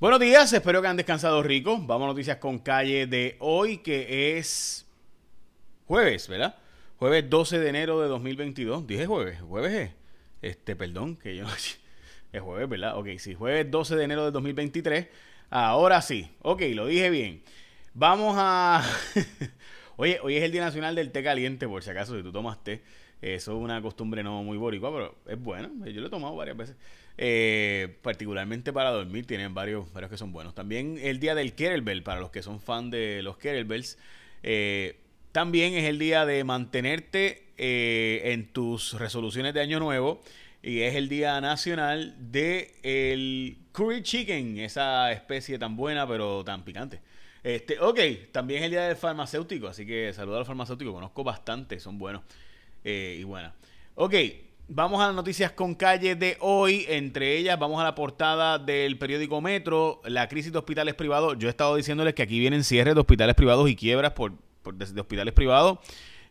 Buenos días, espero que han descansado rico. Vamos a noticias con calle de hoy, que es jueves, ¿verdad? Jueves 12 de enero de 2022. Dije jueves, jueves es. Este, perdón, que yo no Es jueves, ¿verdad? Ok, sí, jueves 12 de enero de 2023. Ahora sí, ok, lo dije bien. Vamos a... Oye, hoy es el Día Nacional del Té Caliente, por si acaso, si tú tomas té. Eso es una costumbre no muy boricua, pero es bueno. Yo lo he tomado varias veces. Eh, particularmente para dormir, tienen varios, varios que son buenos. También el día del Kettlebell, para los que son fan de los Kettlebells. Eh, también es el día de mantenerte eh, en tus resoluciones de Año Nuevo. Y es el día nacional de el curry chicken, esa especie tan buena pero tan picante. Este, ok, también es el día del farmacéutico, así que saludo a los farmacéuticos, conozco bastante, son buenos y buenas. Ok, Vamos a las noticias con calle de hoy. Entre ellas, vamos a la portada del periódico Metro, la crisis de hospitales privados. Yo he estado diciéndoles que aquí vienen cierres de hospitales privados y quiebras por, de, hospitales privados.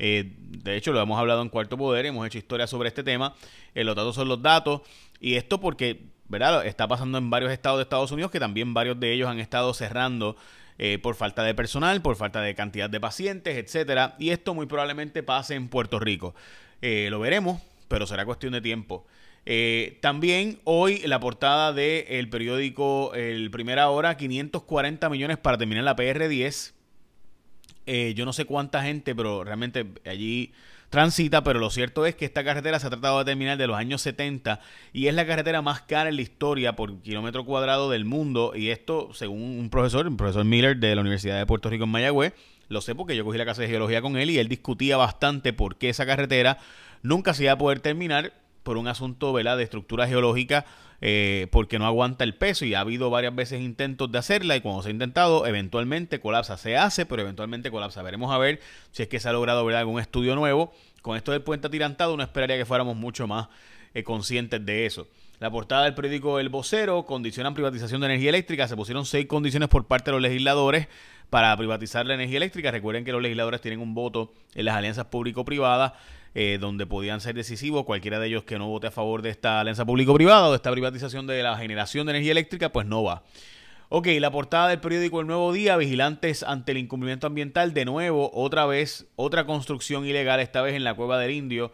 Eh, de hecho, lo hemos hablado en Cuarto Poder, hemos hecho historia sobre este tema. Eh, los datos son los datos. Y esto porque, ¿verdad? Está pasando en varios estados de Estados Unidos que también varios de ellos han estado cerrando eh, por falta de personal, por falta de cantidad de pacientes, etcétera. Y esto muy probablemente pase en Puerto Rico. lo veremos pero será cuestión de tiempo. Eh, también hoy la portada del periódico El Primera Hora, 540 millones para terminar la PR10. Eh, yo no sé cuánta gente, pero realmente allí transita, pero lo cierto es que esta carretera se ha tratado de terminar de los años 70 y es la carretera más cara en la historia por kilómetro cuadrado del mundo. Y esto, según un profesor, un profesor Miller de la Universidad de Puerto Rico en Mayagüez, lo sé porque yo cogí la clase de geología con él y él discutía bastante por qué esa carretera nunca se iba a poder terminar por un asunto de estructura geológica eh, porque no aguanta el peso y ha habido varias veces intentos de hacerla y cuando se ha intentado eventualmente colapsa. Se hace, pero eventualmente colapsa. Veremos a ver si es que se ha logrado ver algún estudio nuevo. Con esto del puente atirantado no esperaría que fuéramos mucho más eh, conscientes de eso. La portada del periódico El Vocero condicionan privatización de energía eléctrica. Se pusieron seis condiciones por parte de los legisladores para privatizar la energía eléctrica. Recuerden que los legisladores tienen un voto en las alianzas público-privadas eh, donde podían ser decisivos. Cualquiera de ellos que no vote a favor de esta alianza público-privada o de esta privatización de la generación de energía eléctrica, pues no va. Ok, la portada del periódico El Nuevo Día, vigilantes ante el incumplimiento ambiental, de nuevo, otra vez, otra construcción ilegal, esta vez en la Cueva del Indio.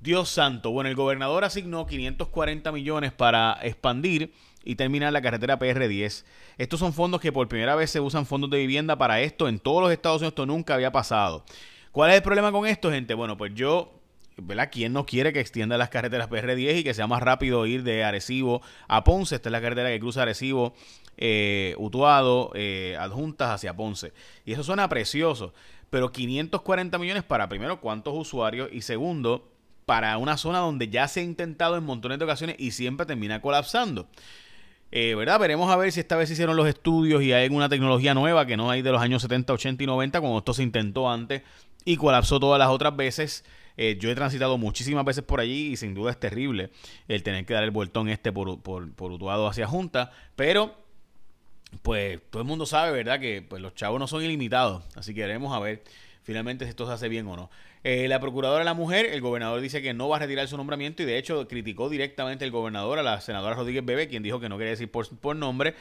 Dios santo, bueno, el gobernador asignó 540 millones para expandir y terminar la carretera PR10. Estos son fondos que por primera vez se usan fondos de vivienda para esto en todos los Estados Unidos, esto nunca había pasado. ¿Cuál es el problema con esto, gente? Bueno, pues yo ¿verdad? ¿Quién no quiere que extienda las carreteras PR10 y que sea más rápido ir de Arecibo a Ponce? Esta es la carretera que cruza Arecibo, eh, Utuado, eh, adjuntas hacia Ponce. Y eso suena precioso, pero 540 millones para primero cuántos usuarios y segundo para una zona donde ya se ha intentado en montones de ocasiones y siempre termina colapsando. Eh, ¿Verdad? Veremos a ver si esta vez hicieron los estudios y hay alguna tecnología nueva que no hay de los años 70, 80 y 90, como esto se intentó antes y colapsó todas las otras veces. Eh, yo he transitado muchísimas veces por allí y sin duda es terrible el tener que dar el vueltón este por, por, por Utuado hacia Junta, pero pues todo el mundo sabe, ¿verdad? Que pues, los chavos no son ilimitados, así que veremos a ver finalmente si esto se hace bien o no. Eh, la procuradora la mujer, el gobernador dice que no va a retirar su nombramiento y de hecho criticó directamente el gobernador a la senadora Rodríguez Bebe, quien dijo que no quería decir por, nombre,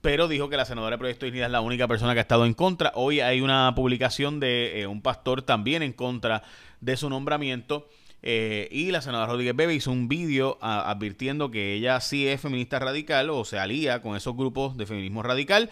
pero dijo que la senadora de Proyecto Dignidad es la única persona que ha estado en contra. Hoy hay una publicación de eh, un pastor también en contra de su nombramiento. Eh, y la senadora Rodríguez Bebe hizo un vídeo advirtiendo que ella sí es feminista radical o se alía con esos grupos de feminismo radical.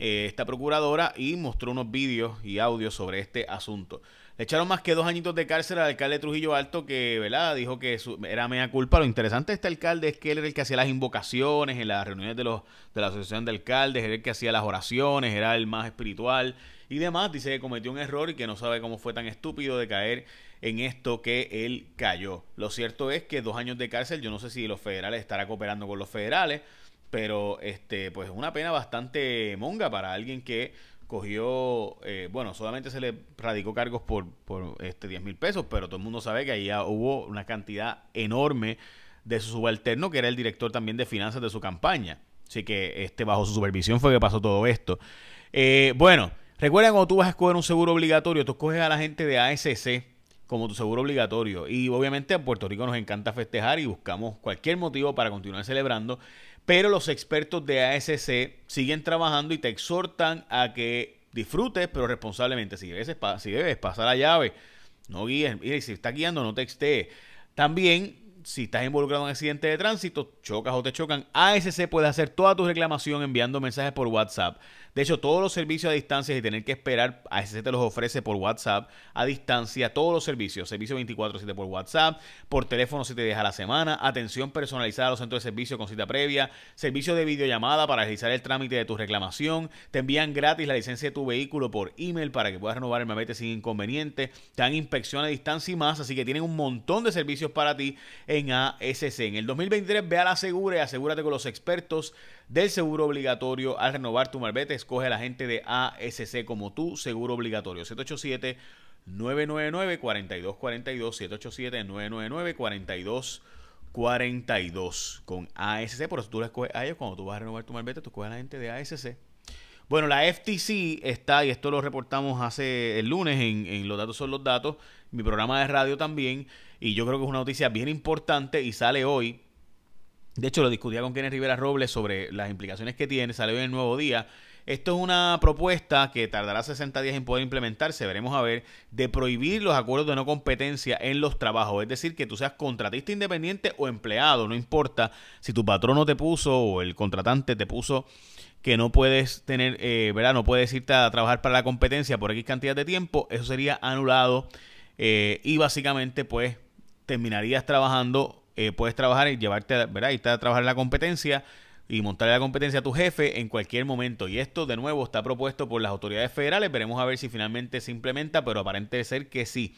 Esta procuradora y mostró unos vídeos y audios sobre este asunto. Le echaron más que dos añitos de cárcel al alcalde de Trujillo Alto que, ¿verdad? Dijo que era mea culpa. Lo interesante de este alcalde es que él era el que hacía las invocaciones en las reuniones de, los, de la asociación de alcaldes, era el que hacía las oraciones, era el más espiritual y demás. Dice que cometió un error y que no sabe cómo fue tan estúpido de caer en esto que él cayó. Lo cierto es que dos años de cárcel, yo no sé si los federales estará cooperando con los federales, pero este, pues una pena bastante monga para alguien que cogió, eh, bueno, solamente se le radicó cargos por, por este 10 mil pesos, pero todo el mundo sabe que ahí ya hubo una cantidad enorme de su subalterno, que era el director también de finanzas de su campaña. Así que este, bajo su supervisión fue que pasó todo esto. Eh, bueno, recuerda cuando tú vas a escoger un seguro obligatorio, tú escoges a la gente de ASC como tu seguro obligatorio. Y obviamente a Puerto Rico nos encanta festejar y buscamos cualquier motivo para continuar celebrando. Pero los expertos de ASC siguen trabajando y te exhortan a que disfrutes, pero responsablemente. Si debes, si pasar la llave, no guíes. Y si estás guiando, no textees. También si estás involucrado en un accidente de tránsito, chocas o te chocan, ASC puede hacer toda tu reclamación enviando mensajes por WhatsApp. De hecho, todos los servicios a distancia y tener que esperar, ASC te los ofrece por WhatsApp a distancia, todos los servicios, servicio 24/7 por WhatsApp, por teléfono si te deja la semana, atención personalizada a los centros de servicio con cita previa, servicio de videollamada para realizar el trámite de tu reclamación, te envían gratis la licencia de tu vehículo por email para que puedas renovar el mabete sin inconveniente, te dan inspección a distancia y más, así que tienen un montón de servicios para ti en ASC. En el 2023 ve a la segura y asegúrate con los expertos del seguro obligatorio al renovar tu marbete. Escoge a la gente de ASC como tu seguro obligatorio. 787 999-4242, 787-999-4242 con ASC. Por eso tú le escoges a ellos cuando tú vas a renovar tu marbete, tú escoges a la gente de ASC. Bueno, la FTC está, y esto lo reportamos hace el lunes en, en Los Datos son los Datos, mi programa de radio también, y yo creo que es una noticia bien importante y sale hoy de hecho, lo discutía con Kenneth Rivera Robles sobre las implicaciones que tiene, salió en el nuevo día. Esto es una propuesta que tardará 60 días en poder implementarse, veremos a ver, de prohibir los acuerdos de no competencia en los trabajos. Es decir, que tú seas contratista independiente o empleado, no importa si tu patrono te puso o el contratante te puso que no puedes tener, eh, ¿verdad? No puedes irte a trabajar para la competencia por X cantidad de tiempo, eso sería anulado eh, y básicamente pues terminarías trabajando eh, puedes trabajar y llevarte, ¿verdad? Irte a trabajar la competencia y montarle la competencia a tu jefe en cualquier momento. Y esto, de nuevo, está propuesto por las autoridades federales. Veremos a ver si finalmente se implementa, pero aparente ser que sí.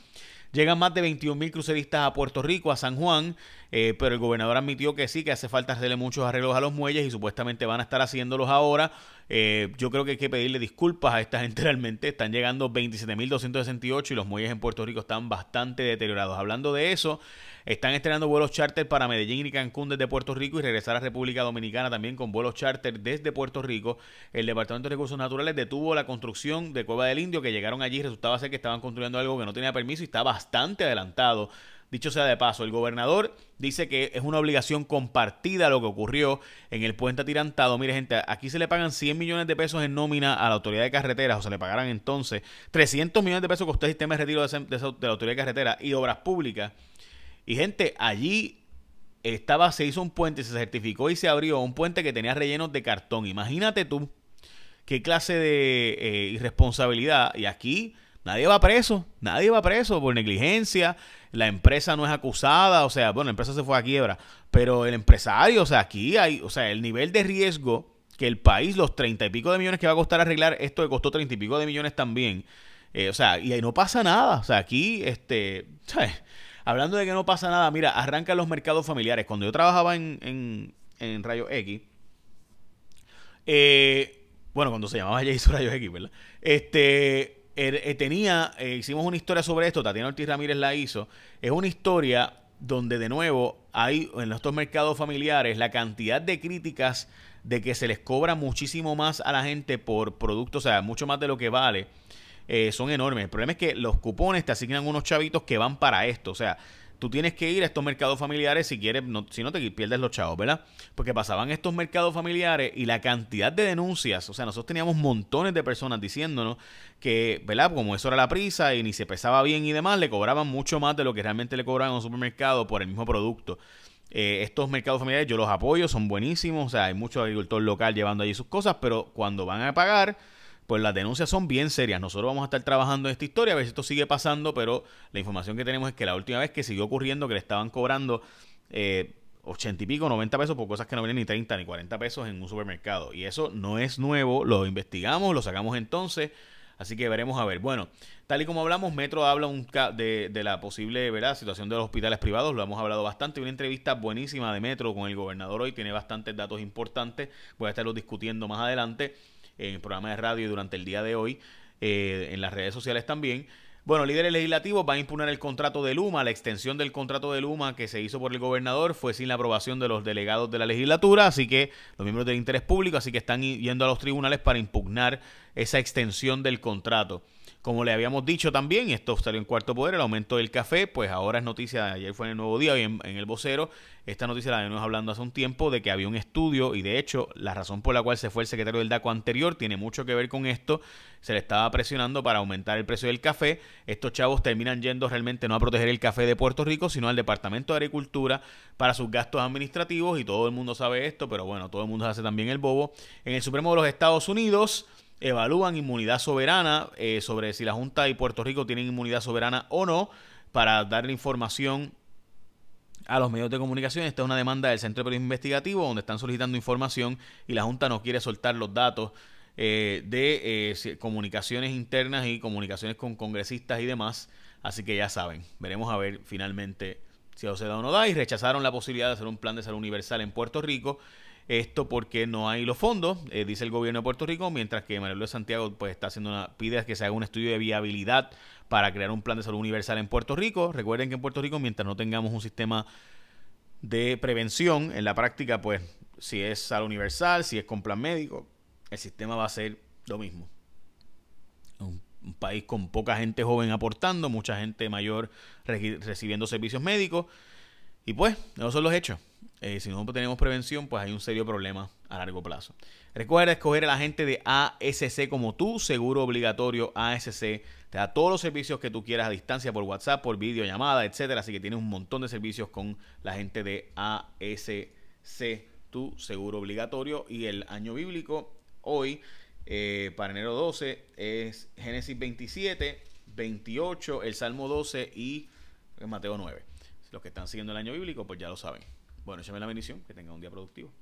Llegan más de 21 mil cruceristas a Puerto Rico, a San Juan, eh, pero el gobernador admitió que sí, que hace falta hacerle muchos arreglos a los muelles y supuestamente van a estar haciéndolos ahora. Eh, yo creo que hay que pedirle disculpas a esta gente realmente. Están llegando 27.268 y los muelles en Puerto Rico están bastante deteriorados. Hablando de eso, están estrenando vuelos charter para Medellín y Cancún desde Puerto Rico y regresar a República Dominicana también con vuelos charter desde Puerto Rico. El Departamento de Recursos Naturales detuvo la construcción de Cueva del Indio, que llegaron allí resultaba ser que estaban construyendo algo que no tenía permiso y está bastante adelantado. Dicho sea de paso, el gobernador dice que es una obligación compartida lo que ocurrió en el puente atirantado. Mire, gente, aquí se le pagan 100 millones de pesos en nómina a la autoridad de carreteras, o se le pagarán entonces 300 millones de pesos que usted sistema de retiro de, de la autoridad de carreteras y obras públicas y gente, allí estaba, se hizo un puente, se certificó y se abrió un puente que tenía rellenos de cartón. Imagínate tú qué clase de eh, irresponsabilidad. Y aquí nadie va preso, nadie va preso por negligencia. La empresa no es acusada, o sea, bueno, la empresa se fue a quiebra, pero el empresario, o sea, aquí hay, o sea, el nivel de riesgo que el país, los treinta y pico de millones que va a costar arreglar, esto que costó treinta y pico de millones también. Eh, o sea, y ahí no pasa nada. O sea, aquí, este, ¿sabes? Hablando de que no pasa nada, mira, arrancan los mercados familiares. Cuando yo trabajaba en, en, en Rayo X, eh, bueno, cuando se llamaba Jason Rayo X, ¿verdad? Este, eh, tenía, eh, hicimos una historia sobre esto, Tatiana Ortiz Ramírez la hizo. Es una historia donde de nuevo hay en estos mercados familiares la cantidad de críticas de que se les cobra muchísimo más a la gente por productos, o sea, mucho más de lo que vale eh, son enormes. El problema es que los cupones te asignan unos chavitos que van para esto. O sea, tú tienes que ir a estos mercados familiares si quieres, si no te pierdes los chavos, ¿verdad? Porque pasaban estos mercados familiares y la cantidad de denuncias, o sea, nosotros teníamos montones de personas diciéndonos que, ¿verdad? Como eso era la prisa y ni se pesaba bien y demás, le cobraban mucho más de lo que realmente le cobraban en un supermercado por el mismo producto. Eh, estos mercados familiares yo los apoyo, son buenísimos, o sea, hay mucho agricultor local llevando allí sus cosas, pero cuando van a pagar pues las denuncias son bien serias. Nosotros vamos a estar trabajando en esta historia, a ver si esto sigue pasando, pero la información que tenemos es que la última vez que siguió ocurriendo que le estaban cobrando eh, 80 y pico, 90 pesos por cosas que no vienen ni 30 ni 40 pesos en un supermercado. Y eso no es nuevo, lo investigamos, lo sacamos entonces. Así que veremos a ver. Bueno, tal y como hablamos, Metro habla un de, de, la posible ¿verdad? situación de los hospitales privados. Lo hemos hablado bastante. Una entrevista buenísima de Metro con el gobernador hoy. Tiene bastantes datos importantes. Voy a estarlos discutiendo más adelante en el programa de radio durante el día de hoy, eh, en las redes sociales también. Bueno, líderes legislativos van a impugnar el contrato de Luma. La extensión del contrato de Luma que se hizo por el gobernador fue sin la aprobación de los delegados de la legislatura, así que los miembros del interés público, así que están yendo a los tribunales para impugnar esa extensión del contrato. Como le habíamos dicho también, esto salió en cuarto poder, el aumento del café, pues ahora es noticia, ayer fue en el Nuevo Día, y en, el vocero, esta noticia la venimos hablando hace un tiempo de que había un estudio y de hecho la razón por la cual se fue el secretario del DACO anterior tiene mucho que ver con esto, se le estaba presionando para aumentar el precio del café, estos chavos terminan yendo realmente no a proteger el café de Puerto Rico, sino al Departamento de Agricultura para sus gastos administrativos y todo el mundo sabe esto, pero bueno, todo el mundo hace también el bobo. En el Supremo de los Estados Unidos, evalúan inmunidad soberana eh, sobre si la Junta y Puerto Rico tienen inmunidad soberana o no para darle información a los medios de comunicación. Esta es una demanda del Centro de Periodismo Investigativo donde están solicitando información y la Junta no quiere soltar los datos eh, de eh, comunicaciones internas y comunicaciones con congresistas y demás. Así que ya saben, veremos a ver finalmente si se da o no da y rechazaron la posibilidad de hacer un plan de salud universal en Puerto Rico esto porque no hay los fondos, eh, dice el gobierno de Puerto Rico, mientras que Manuel de Santiago pues está haciendo una pide que se haga un estudio de viabilidad para crear un plan de salud universal en Puerto Rico. Recuerden que en Puerto Rico mientras no tengamos un sistema de prevención, en la práctica pues si es salud universal, si es con plan médico, el sistema va a ser lo mismo. Un, un país con poca gente joven aportando, mucha gente mayor recibiendo servicios médicos y pues, esos son los hechos. Eh, si no tenemos prevención, pues hay un serio problema a largo plazo. Recuerda escoger a la gente de ASC como tu seguro obligatorio ASC. Te da todos los servicios que tú quieras a distancia por WhatsApp, por videollamada, etcétera. Así que tienes un montón de servicios con la gente de ASC, tu seguro obligatorio. Y el año bíblico hoy, eh, para enero 12, es Génesis 27, 28, el Salmo 12 y Mateo 9. Los que están siguiendo el año bíblico, pues ya lo saben. Bueno, échame la bendición, que tenga un día productivo.